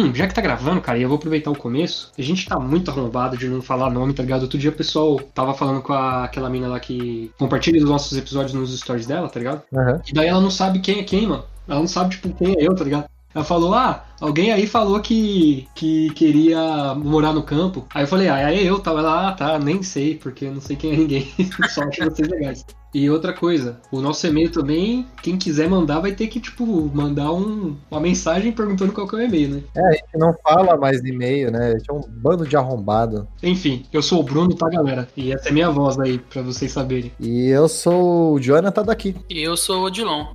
Hum, já que tá gravando, cara, e eu vou aproveitar o começo, a gente tá muito arrombado de não falar nome, tá ligado? Outro dia o pessoal tava falando com a, aquela mina lá que compartilha os nossos episódios nos stories dela, tá ligado? Uhum. E daí ela não sabe quem é quem, mano. Ela não sabe, tipo, quem é eu, tá ligado? Ela falou, ah, alguém aí falou que, que queria morar no campo. Aí eu falei, ah, é eu, tal. Ela, ah, tá, nem sei, porque eu não sei quem é ninguém. Só acho vocês legais. E outra coisa, o nosso e-mail também, quem quiser mandar vai ter que, tipo, mandar um, uma mensagem perguntando qual que é o e-mail, né? É, a gente não fala mais e-mail, né? A gente é um bando de arrombado. Enfim, eu sou o Bruno, tá, galera? E essa é minha voz aí, pra vocês saberem. E eu sou o Jonathan daqui. E eu sou o Odilon.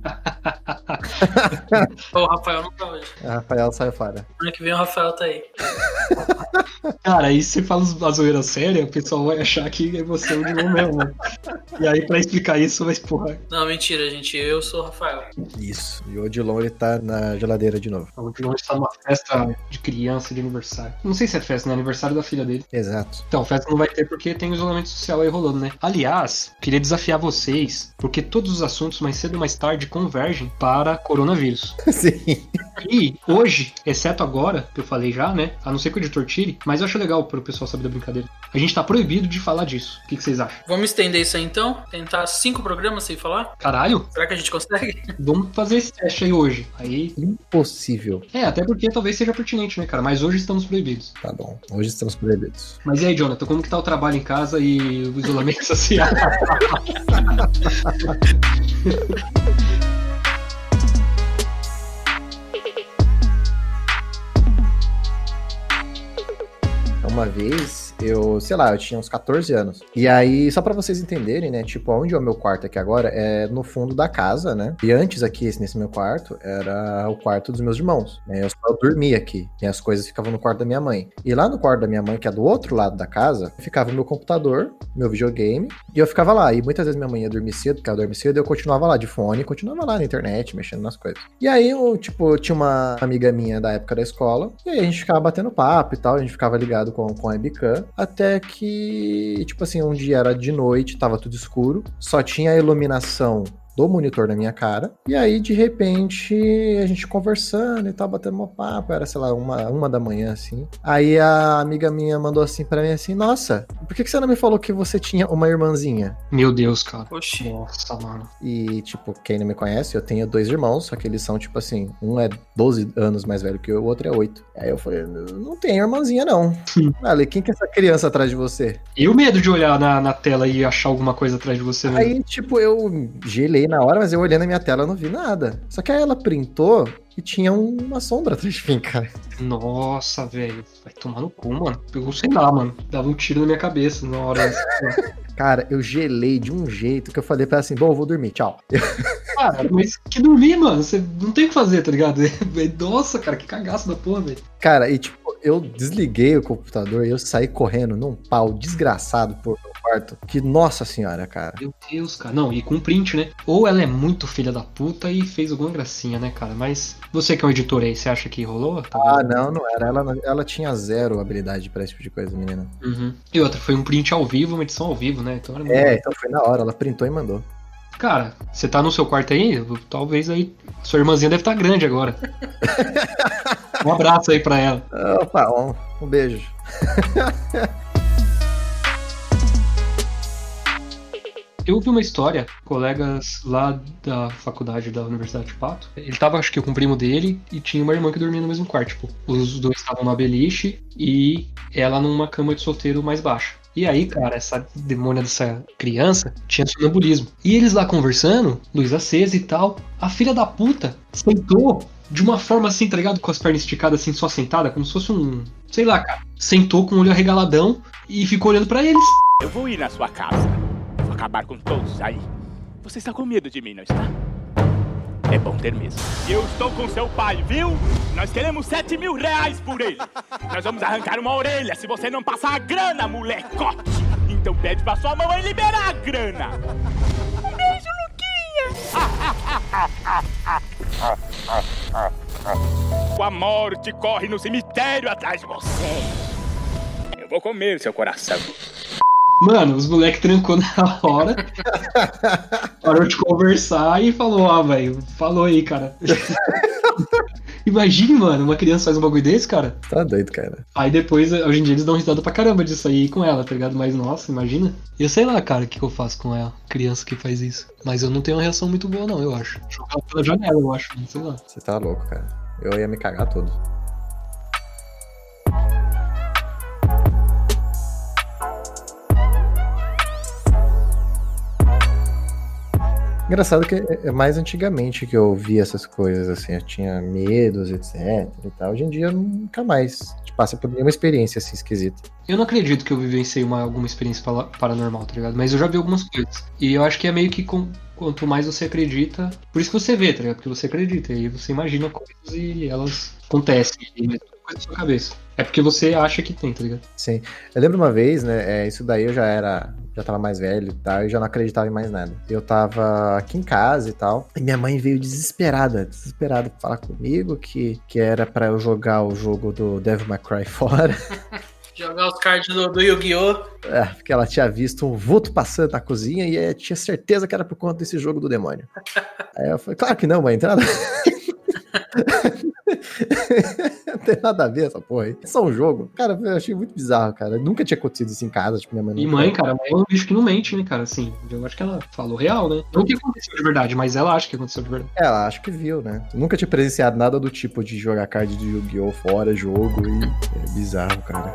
o Rafael não tá hoje. Rafael sai fora. Ano que vem o Rafael tá aí. Cara, aí você fala a zoeira séria, o pessoal vai achar que é você o Odilon mesmo. E aí, pra explicar isso, vai porra. Não, mentira, gente. Eu sou o Rafael. Isso. E o Odilon, ele tá na geladeira de novo. O Odilon está numa festa de criança, de aniversário. Não sei se é festa, né? Aniversário da filha dele. Exato. Então, festa não vai ter porque tem isolamento social aí rolando, né? Aliás, queria desafiar vocês, porque todos os assuntos mais cedo ou mais tarde convergem para coronavírus. Sim. E hoje, exceto agora, que eu falei já, né? A não ser que o editor tire, mas eu acho legal pro pessoal saber da brincadeira. A gente tá proibido de falar disso. O que, que vocês acham? Vamos estender isso aí então? Tentar cinco programas sem falar? Caralho? Será que a gente consegue? Vamos fazer esse teste aí hoje. Aí. Impossível. É, até porque talvez seja pertinente, né, cara? Mas hoje estamos proibidos. Tá bom. Hoje estamos proibidos. Mas e aí, Jonathan, como que tá o trabalho em casa e o isolamento social? Uma vez, eu, sei lá, eu tinha uns 14 anos. E aí, só pra vocês entenderem, né? Tipo, onde é o meu quarto aqui agora é no fundo da casa, né? E antes aqui, esse- nesse meu quarto, era o quarto dos meus irmãos. Né? Eu só dormia aqui. E as coisas ficavam no quarto da minha mãe. E lá no quarto da minha mãe, que é do outro lado da casa, ficava o meu computador, meu videogame. E eu ficava lá. E muitas vezes minha mãe ia dormir cedo, porque ela dormia cedo, e eu continuava lá de fone, continuava lá na internet, mexendo nas coisas. E aí, eu, tipo, tinha uma amiga minha da época da escola, e aí a gente ficava batendo papo e tal, a gente ficava ligado com, com a webcam, até que, tipo assim, um dia era de noite, tava tudo escuro, só tinha a iluminação do monitor na minha cara. E aí, de repente, a gente conversando e tal, batendo uma papo, era, sei lá, uma, uma da manhã, assim. Aí a amiga minha mandou assim pra mim assim, nossa, por que, que você não me falou que você tinha uma irmãzinha? Meu Deus, cara. Oxi. Nossa, mano. E, tipo, quem não me conhece, eu tenho dois irmãos, só que eles são, tipo assim, um é 12 anos mais velho que eu, o outro é 8. Aí eu falei, não tem irmãzinha, não. Hum. Ali, quem que é essa criança atrás de você? E o medo de olhar na, na tela e achar alguma coisa atrás de você, né? Aí, tipo, eu gelei na hora, mas eu olhei na minha tela e não vi nada. Só que aí ela printou e tinha uma sombra atrás de mim, cara. Nossa, velho. Vai tomar no cu, mano. Eu sei lá, mano. Dava um tiro na minha cabeça na hora. Cara, eu gelei de um jeito que eu falei pra ela assim, bom, eu vou dormir, tchau. Cara, mas que dormir, mano. Você não tem o que fazer, tá ligado? Nossa, cara, que cagaço da porra, velho. Cara, e tipo, eu desliguei o computador e eu saí correndo num pau desgraçado por quarto. Que, nossa senhora, cara. Meu Deus, cara. Não, e com print, né? Ou ela é muito filha da puta e fez alguma gracinha, né, cara? Mas você que é um editor aí, você acha que rolou? Tá Ah, não, não era. Ela, ela tinha zero habilidade pra esse tipo de coisa, menina. Uhum. E outra, foi um print ao vivo, uma edição ao vivo, né? Então era É, então foi na hora, ela printou e mandou. Cara, você tá no seu quarto aí? Talvez aí. Sua irmãzinha deve estar grande agora. um abraço aí pra ela. Opa, um, um beijo. Eu ouvi uma história, colegas lá da faculdade da Universidade de Pato. Ele tava, acho que, com o primo dele e tinha uma irmã que dormia no mesmo quarto. Tipo, os dois estavam numa beliche e ela numa cama de solteiro mais baixa. E aí, cara, essa demônia dessa criança tinha sonambulismo. E eles lá conversando, luz acesa e tal, a filha da puta sentou de uma forma assim, tá ligado? Com as pernas esticadas assim, só sentada, como se fosse um. Sei lá, cara. Sentou com o olho arregaladão e ficou olhando pra eles. Eu vou ir na sua casa. Acabar com todos aí. Você está com medo de mim, não está? É bom ter mesmo. Eu estou com seu pai, viu? Nós queremos 7 mil reais por ele. Nós vamos arrancar uma orelha se você não passar a grana, molecote. Então pede pra sua mamãe liberar a grana. Um beijo, Luquinha. A morte corre no cemitério atrás de você. Eu vou comer seu coração. Mano, os moleques trancou na hora. Parou de conversar e falou, ah, velho, falou aí, cara. Imagine, mano, uma criança faz um bagulho desse, cara. Tá doido, cara. Aí depois, hoje em dia, eles dão risada pra caramba disso aí com ela, tá ligado? Mas nossa, imagina. Eu sei lá, cara, o que, que eu faço com ela, criança que faz isso. Mas eu não tenho uma reação muito boa, não, eu acho. Jogar pela janela, eu acho, sei lá. Você tá louco, cara. Eu ia me cagar todo. Engraçado que é é mais antigamente que eu via essas coisas, assim, eu tinha medos, etc e tal. Hoje em dia nunca mais passa por nenhuma experiência assim esquisita. Eu não acredito que eu vivenciei uma, alguma experiência paranormal, tá ligado? Mas eu já vi algumas coisas. E eu acho que é meio que com- quanto mais você acredita. Por isso que você vê, tá ligado? Porque você acredita. E aí você imagina coisas e elas acontecem. Coisa na sua cabeça. É porque você acha que tem, tá ligado? Sim. Eu lembro uma vez, né? é, isso daí eu já era. Já tava mais velho e tal, e já não acreditava em mais nada. Eu tava aqui em casa e tal, e minha mãe veio desesperada, desesperada pra falar comigo que, que era pra eu jogar o jogo do Devil May Cry fora. Jogar os cards do, do Yu-Gi-Oh! É, porque ela tinha visto um vulto passando na cozinha e eh, tinha certeza que era por conta desse jogo do demônio. Aí eu falei, claro que não, mãe, nada. Não tem nada a ver essa porra aí. É só um jogo. Cara, eu achei muito bizarro, cara. Nunca tinha acontecido isso em casa, tipo, minha mãe. E mãe, cara, mãe é um bicho que não mente, né, cara? Assim, eu acho que ela falou real, né? Não que aconteceu de verdade, mas ela acha que aconteceu de verdade. Ela acho que viu, né? Eu nunca tinha presenciado nada do tipo de jogar card de Yu-Gi-Oh! fora, jogo, e é bizarro, cara.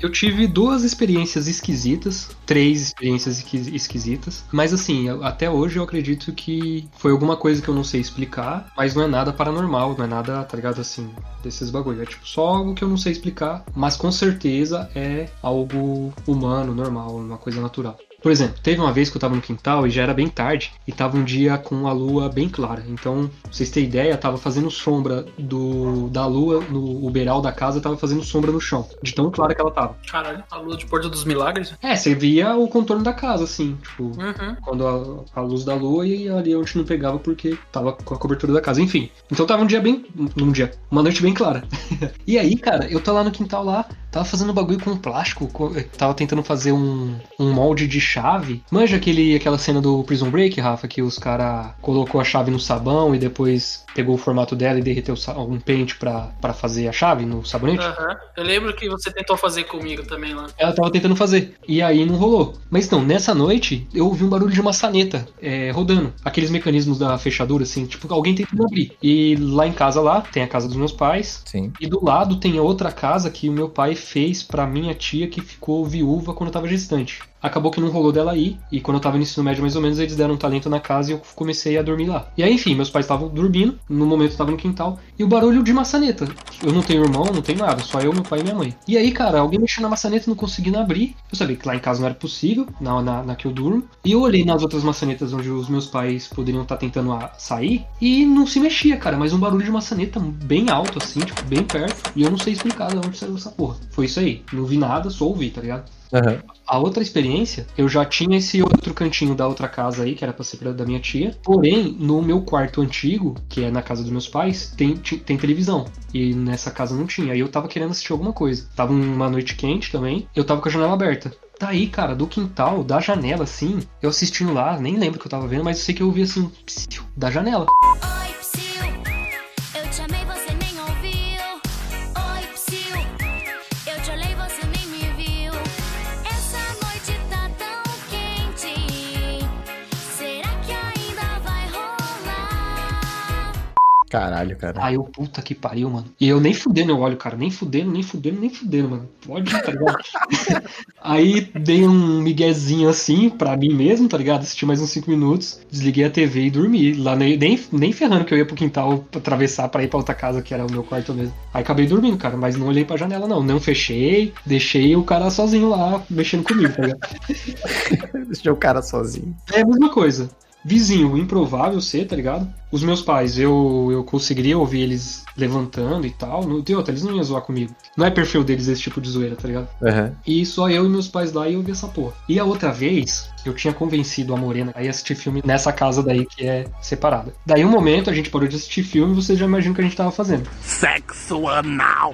Eu tive duas experiências esquisitas, três experiências esqui- esquisitas, mas assim, até hoje eu acredito que foi alguma coisa que eu não sei explicar, mas não é nada paranormal, não é nada, tá ligado, assim, desses bagulho. É tipo só algo que eu não sei explicar, mas com certeza é algo humano, normal, uma coisa natural. Por exemplo, teve uma vez que eu tava no quintal e já era bem tarde e tava um dia com a lua bem clara. Então, pra vocês terem ideia, tava fazendo sombra do da lua no beiral da casa, tava fazendo sombra no chão, de tão clara que ela tava. Caralho, a lua de Porto dos Milagres? É, você via o contorno da casa, assim, tipo, Uhum. quando a, a luz da lua e ali onde não pegava porque tava com a cobertura da casa. Enfim, então tava um dia bem. Um dia, uma noite bem clara. e aí, cara, eu tô lá no quintal lá, tava fazendo bagulho com plástico, co- tava tentando fazer um, um molde de chave. Manja aquele, aquela cena do Prison Break, Rafa, que os cara colocou a chave no sabão e depois pegou o formato dela e derreteu um pente pra, pra fazer a chave no sabonete? Aham. Eu lembro que você tentou fazer comigo também lá. Ela tava tentando fazer. E aí não rolou. Mas então, nessa noite, eu ouvi um barulho de maçaneta é, rodando. Aqueles mecanismos da fechadura, assim, tipo, alguém tentando abrir. E lá em casa, lá, tem a casa dos meus pais. Sim. E do lado tem a outra casa que o meu pai fez pra minha tia que ficou viúva quando eu tava gestante. Acabou que não rolou dela aí, e quando eu tava no ensino médio mais ou menos, eles deram um talento na casa e eu comecei a dormir lá. E aí, enfim, meus pais estavam dormindo, no momento eu tava no quintal, e o barulho de maçaneta. Eu não tenho irmão, não tenho nada, só eu, meu pai e minha mãe. E aí, cara, alguém mexeu na maçaneta não conseguindo abrir. Eu sabia que lá em casa não era possível, na, na, na que eu durmo. E eu olhei nas outras maçanetas onde os meus pais poderiam estar tentando a- sair, e não se mexia, cara, mas um barulho de maçaneta bem alto, assim, tipo, bem perto. E eu não sei explicar de onde saiu essa porra. Foi isso aí. Não vi nada, só ouvi, tá ligado? Aham. A outra experiência, eu já tinha esse outro cantinho da outra casa aí, que era pra ser pra- da minha tia. Porém, no meu quarto antigo, que é na casa dos meus pais, tem, tem televisão. E nessa casa não tinha. Aí eu tava querendo assistir alguma coisa. Tava uma noite quente também, eu tava com a janela aberta. Daí, cara, do quintal, da janela, assim, eu assistindo lá, nem lembro o que eu tava vendo, mas eu sei que eu ouvi assim, um psiu, da janela. Oi, Psyu, Caralho, cara. Aí eu, puta que pariu, mano. E eu nem fudendo eu olho, cara. Nem fudendo, nem fudendo, nem fudendo, mano. Pode, tá ligado? Aí dei um miguezinho assim pra mim mesmo, tá ligado? Assisti mais uns 5 minutos, desliguei a TV e dormi. Lá nem, nem, ferrando que eu ia pro quintal atravessar pra ir pra outra casa, que era o meu quarto mesmo. Aí acabei dormindo, cara, mas não olhei pra janela, não. Não fechei, deixei o cara sozinho lá, mexendo comigo, tá ligado? Deixei o cara sozinho. É a mesma coisa. Vizinho improvável ser, tá ligado? Os meus pais, eu, eu conseguiria ouvir eles levantando e tal. No, de outra, eles não iam zoar comigo. Não é perfil deles esse tipo de zoeira, tá ligado? Aham. E só eu e meus pais lá e eu vi essa porra. E a outra vez, eu tinha convencido a Morena a ir assistir filme nessa casa daí que é separada. Daí um momento a gente parou de assistir filme e vocês já imaginam o que a gente tava fazendo. Sexo anal.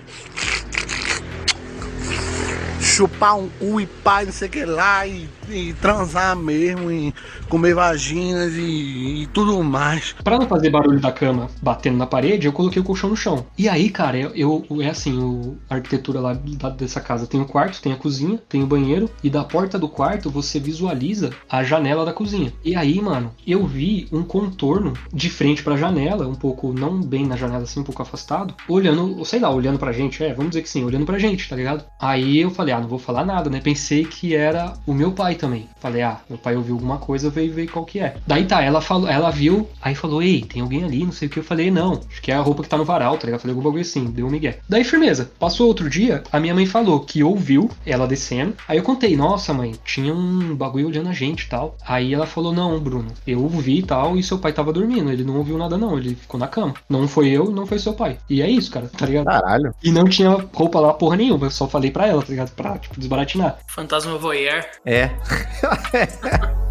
Chupar um cu e pai, não sei o que lá, e, e transar mesmo, e comer vaginas e, e tudo mais. Pra não fazer barulho da cama batendo na parede, eu coloquei o colchão no chão. E aí, cara, eu, eu- é assim, o, a arquitetura lá da- dessa casa tem o quarto, tem a cozinha, tem o banheiro, e da porta do quarto você visualiza a janela da cozinha. E aí, mano, eu vi um contorno de frente pra janela, um pouco, não bem na janela, assim, um pouco afastado, olhando, sei lá, olhando pra gente, é, vamos dizer que sim, olhando pra gente, tá ligado? Aí eu falei, ah, não vou falar nada, né? Pensei que era o meu pai também. Falei, ah, meu pai ouviu alguma coisa, veio ver qual que é. Daí tá, ela falou, ela viu, aí falou, ei, tem alguém ali, não sei o que. Eu falei, não, acho que é a roupa que tá no varal, tá ligado? Falei algum bagulho assim, deu um migué. Daí, firmeza. Passou outro dia, a minha mãe falou que ouviu ela descendo. Aí eu contei, nossa, mãe, tinha um bagulho olhando a gente e tal. Aí ela falou, não, Bruno, eu ouvi e tal, e seu pai tava dormindo. Ele não ouviu nada, não. Ele ficou na cama. Não foi eu, não foi seu pai. E é isso, cara, tá ligado? Caralho. E não tinha roupa lá porra nenhuma. Eu só falei pra ela, tá ligado? Pra, tipo, desbaratinar. Fantasma voyeur. É.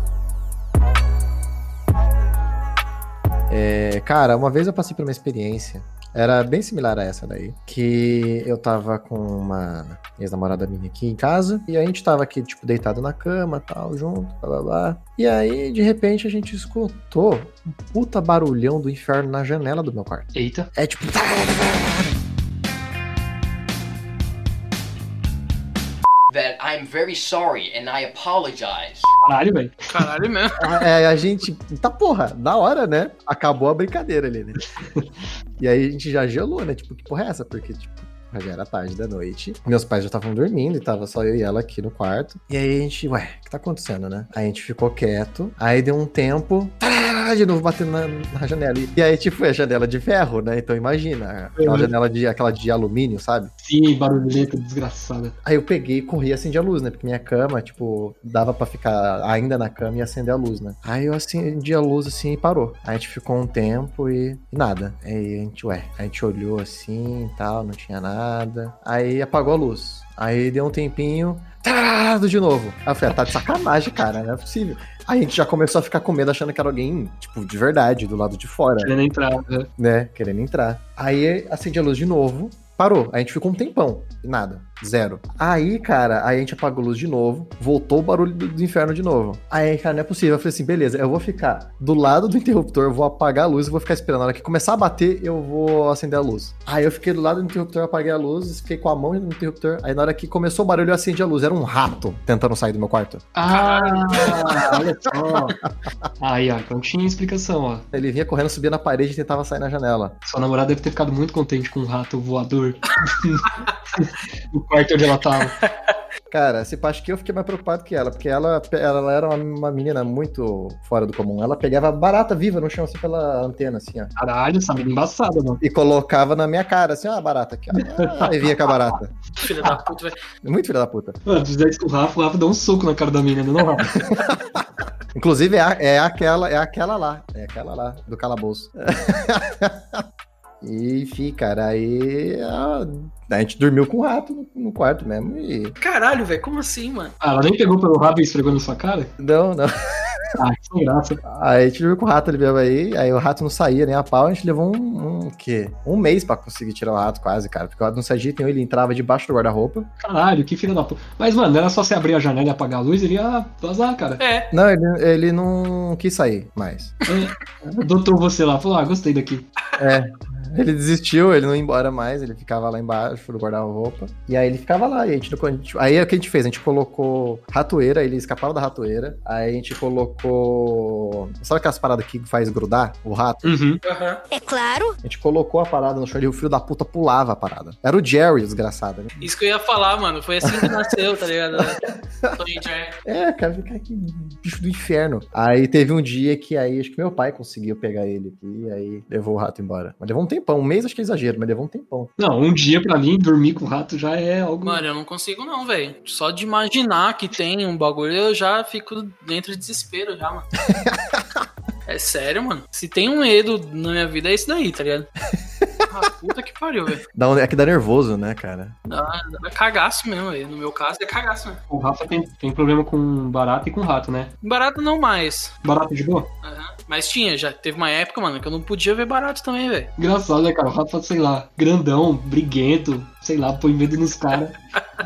É, cara, uma vez eu passei por uma experiência, era bem similar a essa daí, que eu tava com uma ex-namorada minha aqui em casa, e a gente tava aqui, tipo, deitado na cama, tal, junto, blá blá blá. E aí, de repente, a gente escutou um puta barulhão do inferno na janela do meu quarto. Eita. É tipo. that I'm very sorry and I apologize. Caralho, velho. Caralho mesmo. É, a gente. Tá porra, na hora, né? Acabou a brincadeira ali, né? E aí a gente já gelou, né? Tipo, que porra é essa? Porque, tipo, já era tarde da noite. Meus pais já estavam dormindo e tava só eu e ela aqui no quarto. E aí a gente, ué, o que tá acontecendo, né? Aí a gente ficou quieto. Aí deu um tempo. tarará, De novo batendo na, na janela. E aí, tipo, é janela de ferro, né? Então imagina, aquela Uhum. janela de aquela de alumínio, sabe? Sim, barulhenta, desgraçada. Aí eu peguei e corri e acendi a luz, né? Porque minha cama, tipo, dava pra ficar ainda na cama e acender a luz, né? Aí eu acendi a luz assim e parou. Aí a gente ficou um tempo e nada. Aí a gente, ué, a gente olhou assim e tal, não tinha nada. Aí apagou a luz. Aí deu um tempinho, tarará, de novo. Aí eu falei, ah, tá de sacanagem, cara, não é possível. Aí a gente já começou a ficar com medo achando que era alguém, tipo, de verdade, do lado de fora Querendo entrar. né? né, querendo entrar. Aí acendi a luz de novo, parou. Aí a gente ficou um tempão, e nada, zero. Aí, cara, aí a gente apagou a luz de novo, voltou o barulho do, do inferno de novo. Aí, cara, não é possível. Eu falei assim, beleza, eu vou ficar do lado do interruptor, eu vou apagar a luz e vou ficar esperando. Na hora que começar a bater, eu vou acender a luz. Aí eu fiquei do lado do interruptor, apaguei a luz, fiquei com a mão no interruptor. Aí na hora que começou o barulho, eu acendi a luz. Era um rato tentando sair do meu quarto. Ah, olha só. Aí, ó, então tinha explicação, ó. Ele vinha correndo, subia na parede e tentava sair na janela. Sua namorada deve ter ficado muito contente com um rato voador no quarto onde ela tava. Cara, se acho que eu fiquei mais preocupado que ela, porque ela, ela era uma, uma menina muito fora do comum. Ela pegava barata viva no chão, assim, pela antena, assim, ó. Caralho, essa menina embaçada, mano. E colocava na minha cara, assim, ó, a barata aqui, ó. E vinha com a barata. Filha da puta, velho. Muito filha da puta. Mano, fizer isso com o Rafa, o Rafa dá um soco na cara da menina, não, Rafa? Inclusive, é, é aquela, é aquela lá. É aquela lá, do calabouço. Enfim, cara, aí a, a gente dormiu com o rato no, no quarto mesmo e... Caralho, velho. Como assim, mano? Ah, ela nem pegou pelo rabo e esfregou na sua cara? Não, não. Ah, que sem graça. Aí a gente dormiu com o rato ali mesmo aí, aí o rato não saía nem a pau, a gente levou um, um quê? Um mês pra conseguir tirar o rato quase, cara, porque o rato não saía de jeito nenhum, ele entrava debaixo do guarda-roupa. Caralho, que filho da puta. Mas, mano, era só você abrir a janela e apagar a luz, ele ia vazar, cara. É. Não, ele, ele não quis sair mais. Adotou você lá, falou, ah, gostei daqui. É. Ele desistiu, ele não ia embora mais, ele ficava lá embaixo do guarda-roupa. E aí ele ficava lá, e a gente, a gente- Aí o que a gente fez? A gente colocou ratoeira, ele escapava da ratoeira. Aí a gente colocou. Sabe aquelas paradas que faz grudar o rato? Uhum. Aham. É claro. A gente colocou a parada no chão e o filho da puta pulava a parada. Era o Jerry, desgraçado. Né? Isso que eu ia falar, mano. Foi assim que nasceu, tá ligado? É, cara, fica que bicho do inferno. Aí teve um dia que aí acho que meu pai conseguiu pegar ele aqui, e aí levou o rato embora. Mas levou um tempão, um mês acho que é exagero, mas levou um tempão. Não, um dia pra mim, dormir com o rato já é algo. Mano, eu não consigo não, velho. Só de imaginar que tem um bagulho, eu já fico dentro de desespero já, mano. É sério, mano. Se tem um medo na minha vida, é esse daí, tá ligado? Puta que pariu, velho. Dá um- É que dá nervoso, né, cara? Dá, dá cagaço mesmo, velho. No meu caso, é cagaço mesmo. O Rafa tem, tem problema com barata e com rato, né? Barato não mais. Barata de boa? Aham. Mas tinha, já teve uma época, mano, que eu não podia ver barato também, velho. Engraçado, né, cara? O Rafa, sei lá, grandão, briguento, sei lá, põe medo nos caras.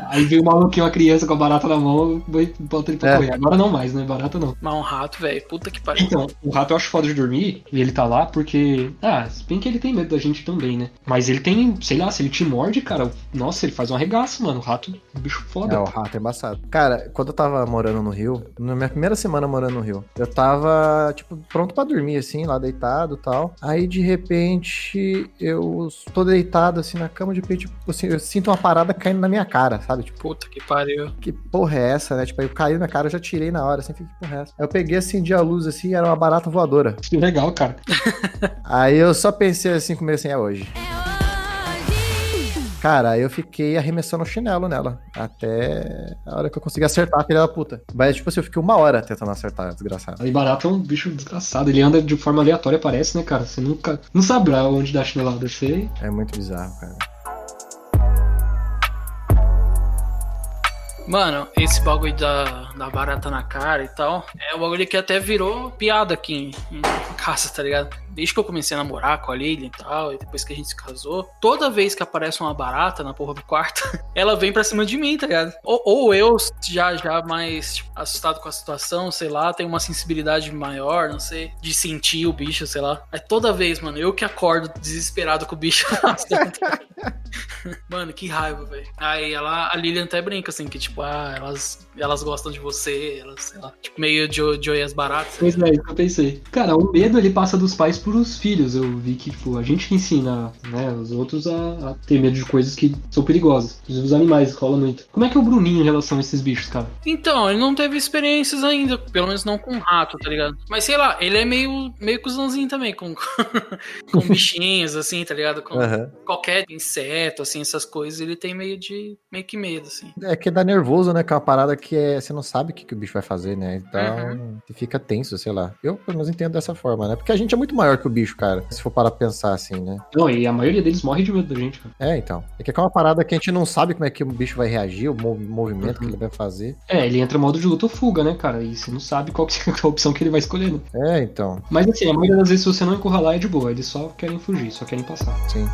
Aí vem o maluquinho, uma criança com a barata na mão, bota ele pra É. correr. Agora não mais, né? Barata não. Mas um rato, velho. Puta que pariu. Então, o rato eu acho foda de dormir, e ele tá lá porque. Ah, se bem que ele tem medo da gente também, né? Mas ele tem, sei lá, se ele te morde, cara, nossa, ele faz um arregaço, mano. O rato um bicho foda. É, o rato é embaçado. Cara, quando eu tava morando no Rio, na minha primeira semana morando no Rio, eu tava, tipo, pronto pra dormir, assim, lá deitado e tal. Aí, de repente, eu tô deitado, assim, na cama, de repente, tipo, assim, eu sinto uma parada caindo na minha cara, sabe? Tipo, Puta que pariu. que porra é essa, né? Tipo, aí eu caí na minha cara, eu já tirei na hora, assim, fiquei, que porra é essa? Aí eu peguei, acendi a luz, assim, era uma barata voadora. Que legal, cara. Aí eu só pensei assim, comigo assim, é hoje. Cara, aí eu fiquei arremessando o chinelo nela. Até a hora que eu consegui acertar a filha da puta. Mas, tipo assim, eu fiquei uma hora tentando acertar, desgraçado. Aí barata é um bicho desgraçado. Ele anda de forma aleatória, parece, né, cara? Você nunca. Não sabrá onde dá a chinelada. Você. É muito bizarro, cara. Mano, esse bagulho da, da barata na cara e tal, é um bagulho que até virou piada aqui em, em casa, tá ligado? Desde que eu comecei a namorar com a Lilian e tal, e depois que a gente se casou, toda vez que aparece uma barata na porra do quarto, ela vem pra cima de mim, tá ligado? Ou, ou eu, já, já mais tipo, assustado com a situação, sei lá, tenho uma sensibilidade maior, não sei, de sentir o bicho, sei lá. Aí toda vez, mano, eu que acordo desesperado com o bicho. Mano, que raiva, velho. Aí ela, a Lilian até brinca assim, que tipo, ah, elas, elas gostam de você, elas, sei lá, tipo, meio de Joey as baratas. Pois é, isso que eu pensei. Cara, o medo ele passa dos pais pros filhos. Eu vi que, tipo, a gente que ensina, né, os outros a, a ter medo de coisas que são perigosas. Inclusive os animais rola muito. Como é que é o Bruninho em relação a esses bichos, cara? Então, ele não teve experiências ainda, pelo menos não com rato, tá ligado? Mas sei lá, ele é meio, meio cuzãozinho também, com, com bichinhos, assim, tá ligado? Com Aham. qualquer inseto, assim, essas coisas, ele tem meio de, meio que medo, assim. É que dá nervoso, né? Que é uma parada que é, você não sabe o que, que o bicho vai fazer, né? Então, você fica tenso, sei lá. Eu, pelo menos, entendo dessa forma, né? Porque a gente é muito maior que o bicho, cara. Se for para pensar assim, né? Não, e a maioria deles morre de medo da gente, cara. É, então. É que é uma parada que a gente não sabe como é que o bicho vai reagir, o mov- movimento que Uhum. ele vai fazer. É, ele entra no modo de luta ou fuga, né, cara? E você não sabe qual que é a opção que ele vai escolher, né? É, então. Mas assim, a maioria das vezes, se você não encurralar, é de boa. Eles só querem fugir, só querem passar. Sim.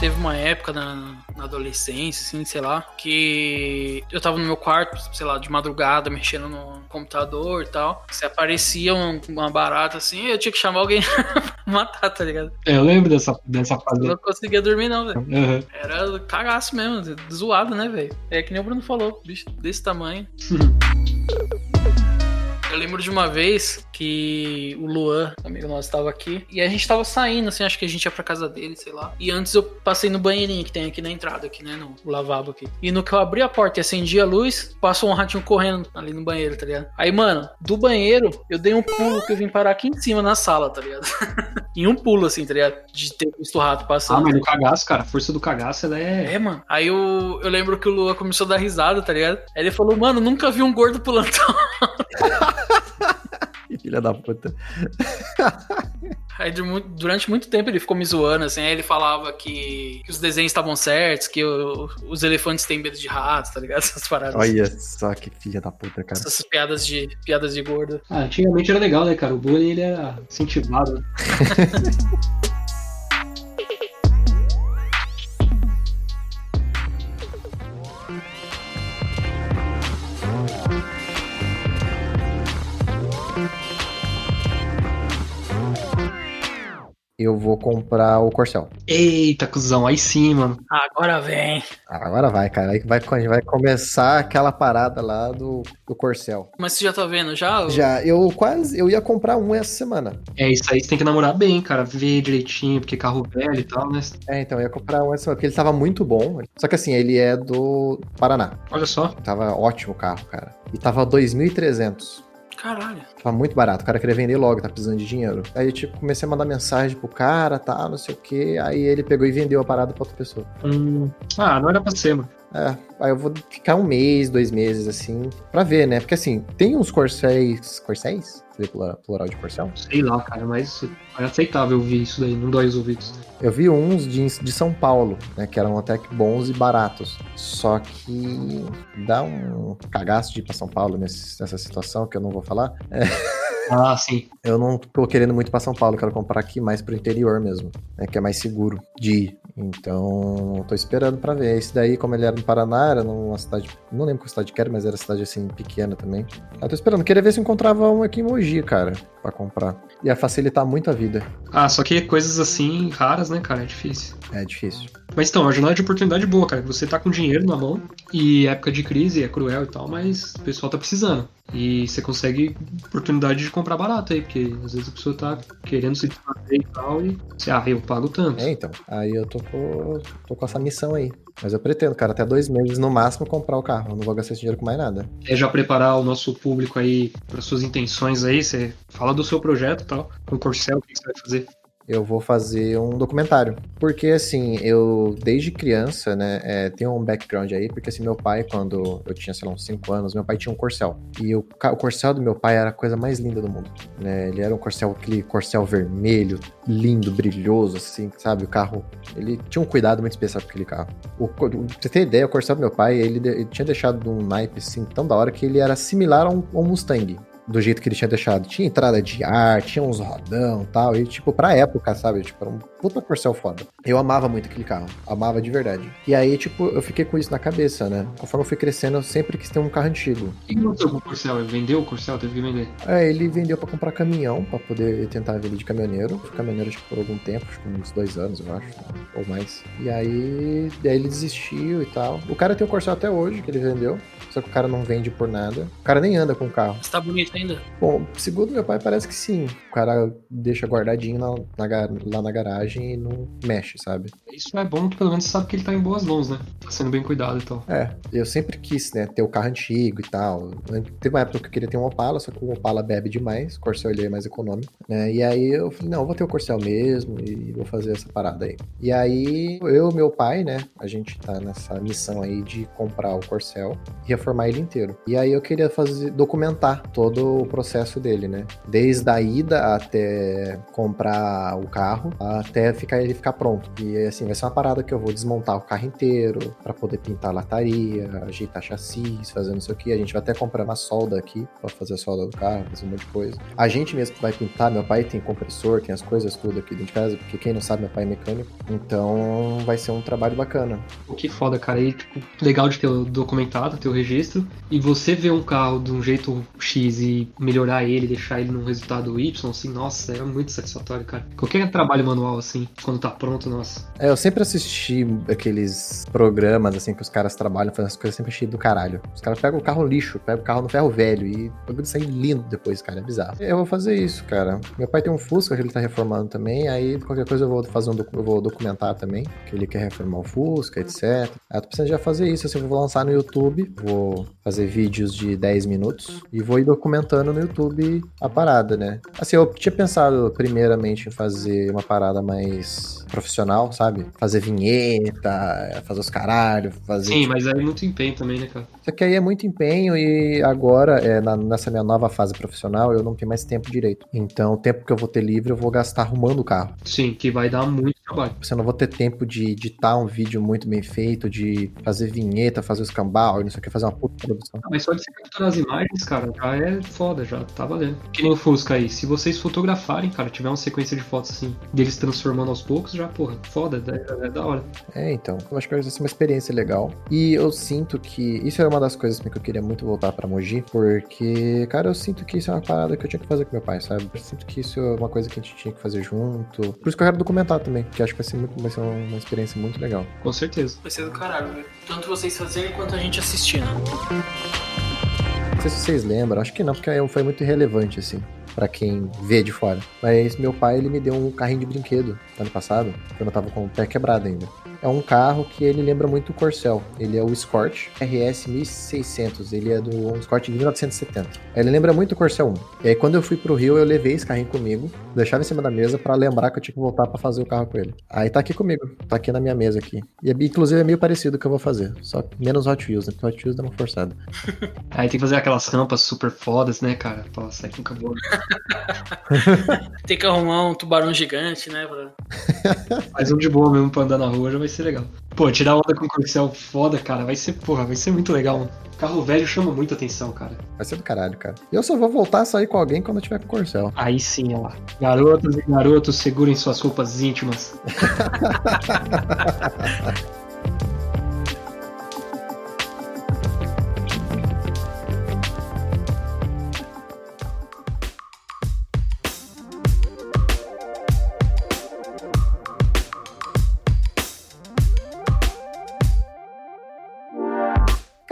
Teve uma época na, na adolescência, assim, sei lá, que eu tava no meu quarto, sei lá, de madrugada, mexendo no computador e tal. Se aparecia um- uma barata assim, eu tinha que chamar alguém pra matar, tá ligado? É, eu lembro dessa, dessa fase. Eu não conseguia dormir, não, velho. Aham. Era cagaço mesmo, zoado, né, velho? É que nem o Bruno falou, bicho desse tamanho. Eu lembro de uma vez que o Luan, amigo nosso, tava aqui. E a gente tava saindo, assim, acho que a gente ia pra casa dele, sei lá. E antes eu passei no banheirinho que tem aqui na entrada, aqui, né? No lavabo aqui. E no que eu abri a porta e acendi a luz, passou um ratinho correndo ali no banheiro, tá ligado? Aí, mano, do banheiro, eu dei um pulo que eu vim parar aqui em cima na sala, tá ligado? em um pulo, assim, tá ligado? De ter visto o rato Ah, passando. mas no cagaço, cara, a força do cagaço, ela é. É, mano. Aí eu, eu lembro que o Lua começou a dar risada, tá ligado? Aí ele falou, mano, nunca vi um gordo pulando tão filha da puta. Aí durante muito tempo ele ficou me zoando, assim, aí ele falava que, que os desenhos estavam certos, que o- os elefantes têm medo de ratos, tá ligado? Essas paradas. Olha só que filha da puta, cara. Essas piadas de, piadas de gordo. Ah, antigamente era legal, né, cara? O bullying ele era incentivado. Eu vou comprar o Corcel. Eita, cuzão, aí sim, mano. Agora vem. Agora vai, cara. Aí vai, vai começar aquela parada lá do, do Corcel. Mas você já tá vendo já? Já, eu quase. Eu ia comprar um essa semana. É isso aí, você tem que namorar bem, cara. Ver direitinho, porque carro velho e tal, né? É, então, eu ia comprar um essa semana, porque ele tava muito bom. Só que assim, ele é do Paraná. Olha só. Tava ótimo o carro, cara. E tava 2.300. Caralho. Tava muito barato. O cara queria vender logo, tá precisando de dinheiro. Aí, tipo, comecei a mandar mensagem pro cara, tá, não sei o quê. Aí ele pegou e vendeu a parada pra outra pessoa. Hum. Ah, não era pra ser, mano. É, aí eu vou ficar um mês, dois meses, assim, pra ver, né? Porque assim, tem uns corcéis. Corcéis? Plural de corcel? Sei lá, cara, mas é aceitável ouvir isso daí, não dói os ouvidos. Eu vi uns de, de São Paulo, né? Que eram até que bons e baratos. Só que dá um cagaço de ir pra São Paulo nesse- nessa situação que eu não vou falar. Ah, sim. Eu não tô querendo muito pra São Paulo, quero comprar aqui mais pro interior mesmo, né? Que é mais seguro de ir. Então, tô esperando pra ver. Esse daí, como ele era no Paraná, era numa cidade. Não lembro qual cidade que era, mas era cidade assim, pequena também. Eu tô esperando. Queria ver se encontrava um aqui em Mogi, cara, pra comprar. Ia facilitar muito a vida. Ah, só que coisas assim, raras, né, cara, é difícil. É difícil. Mas então, a jornada de oportunidade boa, cara. Você tá com dinheiro na mão e época de crise é cruel e tal, mas o pessoal tá precisando. E você consegue oportunidade de comprar barato aí, porque às vezes a pessoa tá querendo se desfazer e tal, e você, ah, eu pago tanto. É, então. Aí eu tô com, tô com essa missão aí. Mas eu pretendo, cara, até dois meses no máximo comprar o carro. Eu não vou gastar esse dinheiro com mais nada. É já preparar o nosso público aí para suas intenções aí, você fala do seu projeto e tal, com o Corcel, o que você vai fazer. Eu vou fazer um documentário. Porque, assim, eu, desde criança, né, é, tenho um background aí, porque, assim, meu pai, quando eu tinha, sei lá, uns 5 anos, meu pai tinha um Corcel. E o, o Corcel do meu pai era a coisa mais linda do mundo, né? Ele era um Corcel, aquele Corcel vermelho, lindo, brilhoso, assim, sabe? O carro, ele tinha um cuidado muito especial com aquele carro. O, pra você ter ideia, o Corcel do meu pai, ele, ele tinha deixado um naipe, assim, tão da hora que ele era similar a um, a um Mustang do jeito que ele tinha deixado. Tinha entrada de ar, tinha uns rodão e tal. E, tipo, pra época, sabe? Tipo, era um puta corcel foda. Eu amava muito aquele carro. Amava de verdade. E aí, tipo, eu fiquei com isso na cabeça, né? Conforme eu fui crescendo, eu sempre quis ter um carro antigo. O que aconteceu com o Corcel? Ele vendeu o Corcel? Teve que vender. Aí ele vendeu pra comprar caminhão, pra poder tentar a vida de caminhoneiro. Fui caminhoneiro, acho que por algum tempo, acho que uns dois anos, eu acho, ou mais. E aí, daí ele desistiu e tal. O cara tem o Corcel até hoje, que ele vendeu. Só que o cara não vende por nada. O cara nem anda com o carro. Mas tá bonito ainda. Bom, segundo meu pai, parece que sim. O cara deixa guardadinho na- na lá na garagem e não mexe, sabe? Isso é bom que pelo menos você sabe que ele tá em boas mãos, né? Tá sendo bem cuidado e tal. É, eu sempre quis, né, ter o carro antigo e tal. Teve uma época que eu queria ter um Opala, só que o Opala bebe demais, o Corcel ele é mais econômico, né? E aí eu falei, não, eu vou ter o Corcel mesmo e vou fazer essa parada aí. E aí eu e meu pai, né, a gente tá nessa missão aí de comprar o Corcel e reformar ele inteiro. E aí eu queria fazer documentar todo o processo dele, né? Desde a ida até comprar o carro, até ficar ele ficar pronto. E assim, vai ser uma parada que eu vou desmontar o carro inteiro para poder pintar a lataria, ajeitar chassis, fazer não sei o que. A gente vai até comprar uma solda aqui para fazer a solda do carro, fazer um monte de coisa. A gente mesmo vai pintar, meu pai tem compressor, tem as coisas tudo aqui dentro de casa, porque quem não sabe, meu pai é mecânico. Então vai ser um trabalho bacana. Que foda, cara. E, tipo, legal de ter documentado, ter o registro. E você ver um carro de um jeito X e melhorar ele, deixar ele num resultado Y, assim, nossa, é muito satisfatório, cara. Qualquer trabalho manual, assim, quando tá pronto, nossa. É, eu sempre assisti aqueles programas, assim, que os caras trabalham fazendo as coisas sempre cheias do caralho. Os caras pegam o carro lixo, pegam o carro no ferro velho e o bagulho sai lindo depois, cara. É bizarro. Eu vou fazer isso, cara. Meu pai tem um Fusca que ele tá reformando também, aí qualquer coisa eu vou fazer um eu vou documentar também, que ele quer reformar o Fusca, etc. Aí eu tô precisando já fazer isso, assim, eu vou lançar no YouTube, vou fazer vídeos de 10 minutos e vou ir documentando no YouTube a parada, né? Assim, eu tinha pensado primeiramente em fazer uma parada mais profissional, sabe? Fazer vinheta, fazer os caralho, fazer. Sim, mas aí é muito empenho também, né, cara? Só que aí é muito empenho e agora, é, na- nessa minha nova fase profissional, eu não tenho mais tempo direito. Então, o tempo que eu vou ter livre, eu vou gastar arrumando o carro. Sim, que vai dar muito trabalho. Você não vou ter tempo de editar um vídeo muito bem feito, de fazer vinheta, fazer os cambal, não sei o que, fazer uma puta produção. Ah, Mas só de você capturar as imagens, cara, já é foda, já tá valendo. Que nem o Fusca aí. Se vocês fotografarem, cara, tiver uma sequência de fotos assim, deles transformando aos poucos, já, porra, foda, é, é da hora. É, então, eu acho que vai ser uma experiência legal. E eu sinto que isso é uma das coisas que eu queria muito voltar pra Mogi, porque, cara, eu sinto que isso é uma parada que eu tinha que fazer com meu pai, sabe? Eu sinto que isso é uma coisa que a gente tinha que fazer junto. Por isso que eu quero documentar também, que acho que vai ser, muito, vai ser uma experiência muito legal. Com certeza. Vai ser do caralho, velho. Tanto vocês fazerem quanto a gente assistindo. Não sei se vocês lembram, acho que não, porque foi muito irrelevante, assim. Pra quem vê de fora. Mas meu pai, ele me deu um carrinho de brinquedo ano passado, quando eu tava com o pé quebrado ainda. É um carro que ele lembra muito o Corcel. Ele é o Escort RS 1600. Ele é do um Escort de 1970. Ele lembra muito o Corcel 1. E aí, quando eu fui pro Rio, eu levei esse carrinho comigo, deixava em cima da mesa pra lembrar que eu tinha que voltar pra fazer o carro com ele. Aí tá aqui comigo, tá aqui na minha mesa aqui. E inclusive é meio parecido com o que eu vou fazer, só que menos Hot Wheels, né? Porque Hot Wheels dá uma forçada. Aí tem que fazer aquelas rampas super fodas, né, cara? Pra sair com cabelo. Tem que arrumar um tubarão gigante, né? pra- Faz um de boa mesmo pra andar na rua, já vai ser legal. Pô, tirar onda com corcel foda, cara, vai ser, porra, vai ser muito legal, mano. Carro velho chama muita atenção, cara. Vai ser do caralho, cara. E eu só vou voltar a sair com alguém quando eu tiver com Corcel. Aí sim, ó lá. Garotas e garotos, segurem suas roupas íntimas.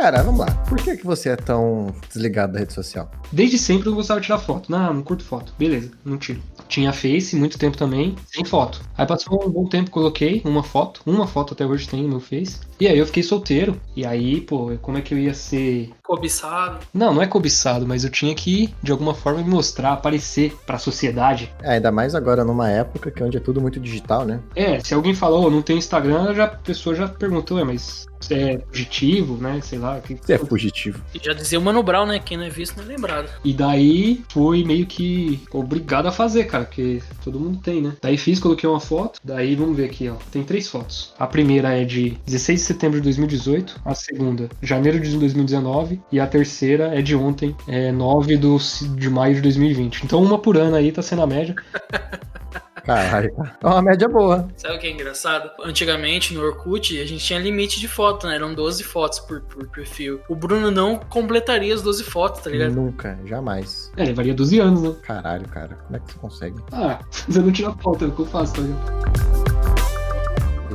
Cara, vamos lá. Por que, que você é tão desligado da rede social? Desde sempre eu gostava de tirar foto. Não, não curto foto. Beleza, não tiro. Tinha Face, muito tempo também, sem foto. Aí passou um bom tempo, coloquei uma foto. Uma foto até hoje tem no meu Face. E aí eu fiquei solteiro. E aí, pô, como é que eu ia ser. Cobiçado. Não, não é cobiçado, mas eu tinha que, de alguma forma, me mostrar, aparecer pra sociedade. É, ainda mais agora numa época que onde é tudo muito digital, né? É, se alguém falou, "Ô, não tem Instagram, já, a pessoa já perguntou, é, mas você é fugitivo, né? Sei lá. que- Você é fugitivo. E já dizia o Mano Brown, né? Quem não é visto não é lembrado. E daí foi meio que obrigado a fazer, cara, porque todo mundo tem, né? Daí fiz, coloquei uma foto. Daí vamos ver aqui, ó. Tem três fotos. A primeira é de 16 de setembro de 2018. A segunda, janeiro de 2019. E a terceira é de ontem, é 9 do, de maio de 2020. Então uma por ano aí tá sendo a média. Caralho, cara. É uma média boa. Sabe o que é engraçado? Antigamente, no Orkut, a gente tinha limite de foto, né? Eram 12 fotos por, por perfil. O Bruno não completaria as 12 fotos, tá ligado? Nunca, jamais. É, levaria 12 anos, né? Caralho, cara. Como é que você consegue? Ah, você não tira foto, é o que eu faço, tá ligado?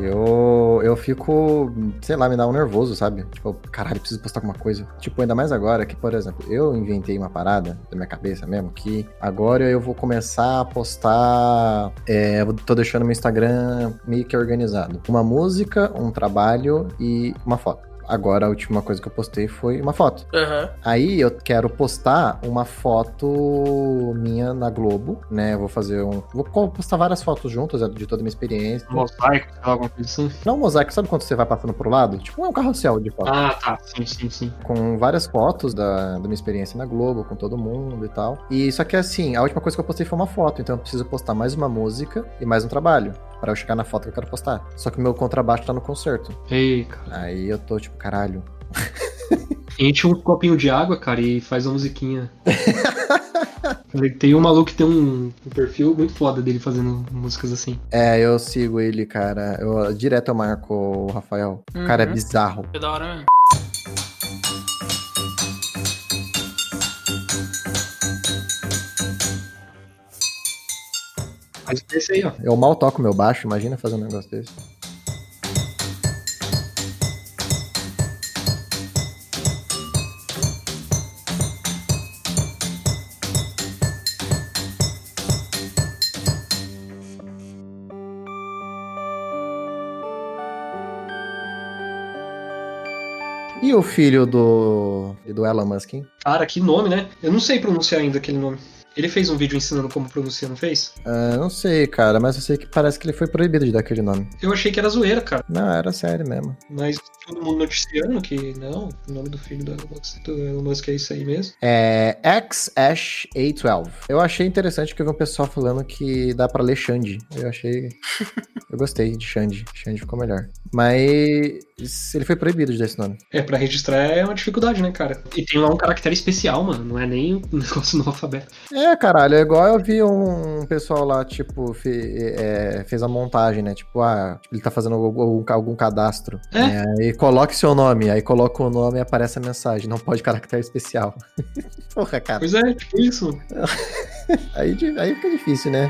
Eu, eu fico, sei lá, me dá um nervoso, sabe? Tipo, caralho, preciso postar alguma coisa. Tipo, ainda mais agora que, por exemplo, eu inventei uma parada da minha cabeça mesmo, que agora eu vou começar a postar. É, eu tô deixando meu Instagram meio que organizado. Uma música, um trabalho e uma foto. Agora a última coisa que eu postei foi uma foto. Aham. Aí eu quero postar uma foto minha na Globo, né? Eu Vou fazer um. Vou postar várias fotos juntas né, de toda a minha experiência. Mosaico, sei lá, alguma coisa assim. Não um mosaico, sabe quando você vai passando pro lado? Tipo, é um carrossel de fotos. Ah, tá. Sim, sim, sim. Com várias fotos da, da minha experiência na Globo, com todo mundo e tal. E só que assim, a última coisa que eu postei foi uma foto, então eu preciso postar mais uma música e mais um trabalho. Pra eu chegar na foto que eu quero postar. Só que o meu contrabaixo tá no concerto. Ei, cara. Aí eu tô tipo, caralho. Enche um copinho de água, cara, e faz uma musiquinha. tem um maluco que tem um, um perfil muito foda dele fazendo músicas assim. É, eu sigo ele, cara. Eu, direto eu marco o Rafael. O cara é Uhum. bizarro. É da hora mesmo. Mas esse aí, ó. Eu mal toco meu baixo, imagina fazer um negócio desse. E o filho do, do Elon Musk, hein? Cara, que nome, né? Eu não sei pronunciar ainda aquele nome. Ele fez um vídeo ensinando como pronunciar, não fez? Ah, não sei, cara, mas eu sei que parece que ele foi proibido de dar aquele nome. Eu achei que era zoeira, cara. Não, era sério mesmo. Mas todo mundo noticiando que não, o nome do filho do Elon Musk é isso aí mesmo. É X-Ash A12. Eu achei interessante que eu vi um pessoal falando que dá pra ler Xande. Eu achei. eu gostei de Xande. Xande ficou melhor. Mas ele foi proibido de dar esse nome. É, pra registrar é uma dificuldade, né, cara? E tem lá um caractere especial, mano. Não é nem um negócio no alfabeto. É, caralho, é igual eu vi um pessoal lá, tipo, fe- é, fez a montagem, né? Tipo, ah, ele tá fazendo algum, algum cadastro. É. É, aí coloque seu nome, aí coloca o nome e aparece a mensagem. Não pode caractere especial. Porra, cara. Pois é, tipo isso. Aí, aí fica difícil, né?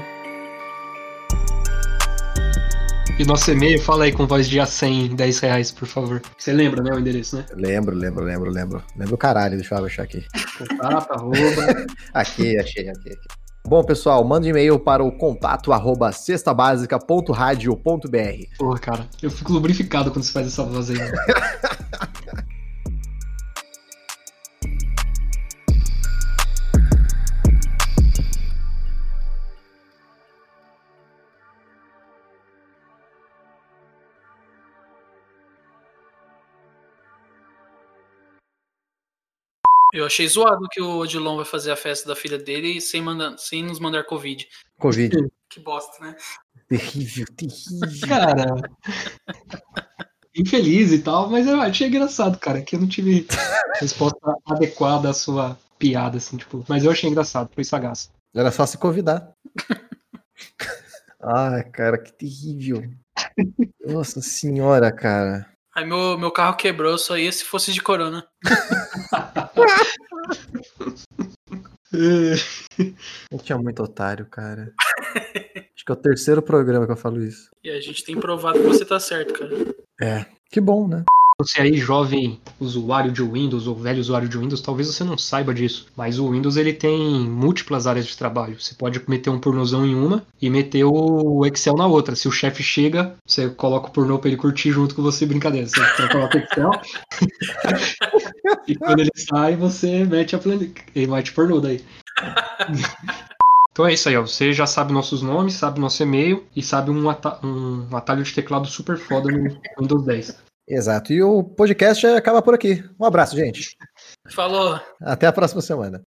E nosso e-mail, fala aí com voz de A100, 10 reais, por favor. Você lembra, né, o endereço, né? Lembro, lembro, lembro, lembro. Lembro o caralho, deixa eu achar aqui. Contato, arroba. Aqui, achei, aqui, aqui. Bom, pessoal, manda e-mail para o contato arroba cestabásica.radio.br. Porra, cara, eu fico lubrificado quando você faz essa voz aí. Eu achei zoado que o Odilon vai fazer a festa da filha dele sem, mandar, sem nos mandar Covid. Covid. Que bosta, né? terrível, terrível. Cara. Infeliz e tal, mas eu achei engraçado, cara, que eu não tive resposta adequada à sua piada, assim, tipo. Mas eu achei engraçado, foi sagaz. Era só se convidar. Ai, cara, que terrível. Nossa senhora, cara. Aí meu, meu carro quebrou, eu só ia se fosse de corona. Eu tinha muito otário, cara. Acho que é o terceiro programa que eu falo isso. E a gente tem provado que você tá certo, cara. É. Que bom, né? Você aí, jovem usuário de Windows ou velho usuário de Windows, talvez você não saiba disso, mas o Windows ele tem múltiplas áreas de trabalho. Você pode meter um pornozão em uma e meter o Excel na outra. Se o chefe chega, você coloca o pornô pra ele curtir junto com você, brincadeira. Você coloca o Excel e quando ele sai, você mete a planilha. Ele vai te pornô daí. Então é isso aí, ó. Você já sabe nossos nomes, sabe nosso e-mail e sabe um, um atalho de teclado super foda no Windows 10. Exato. E o podcast acaba por aqui. Um abraço, gente. Falou. Até a próxima semana.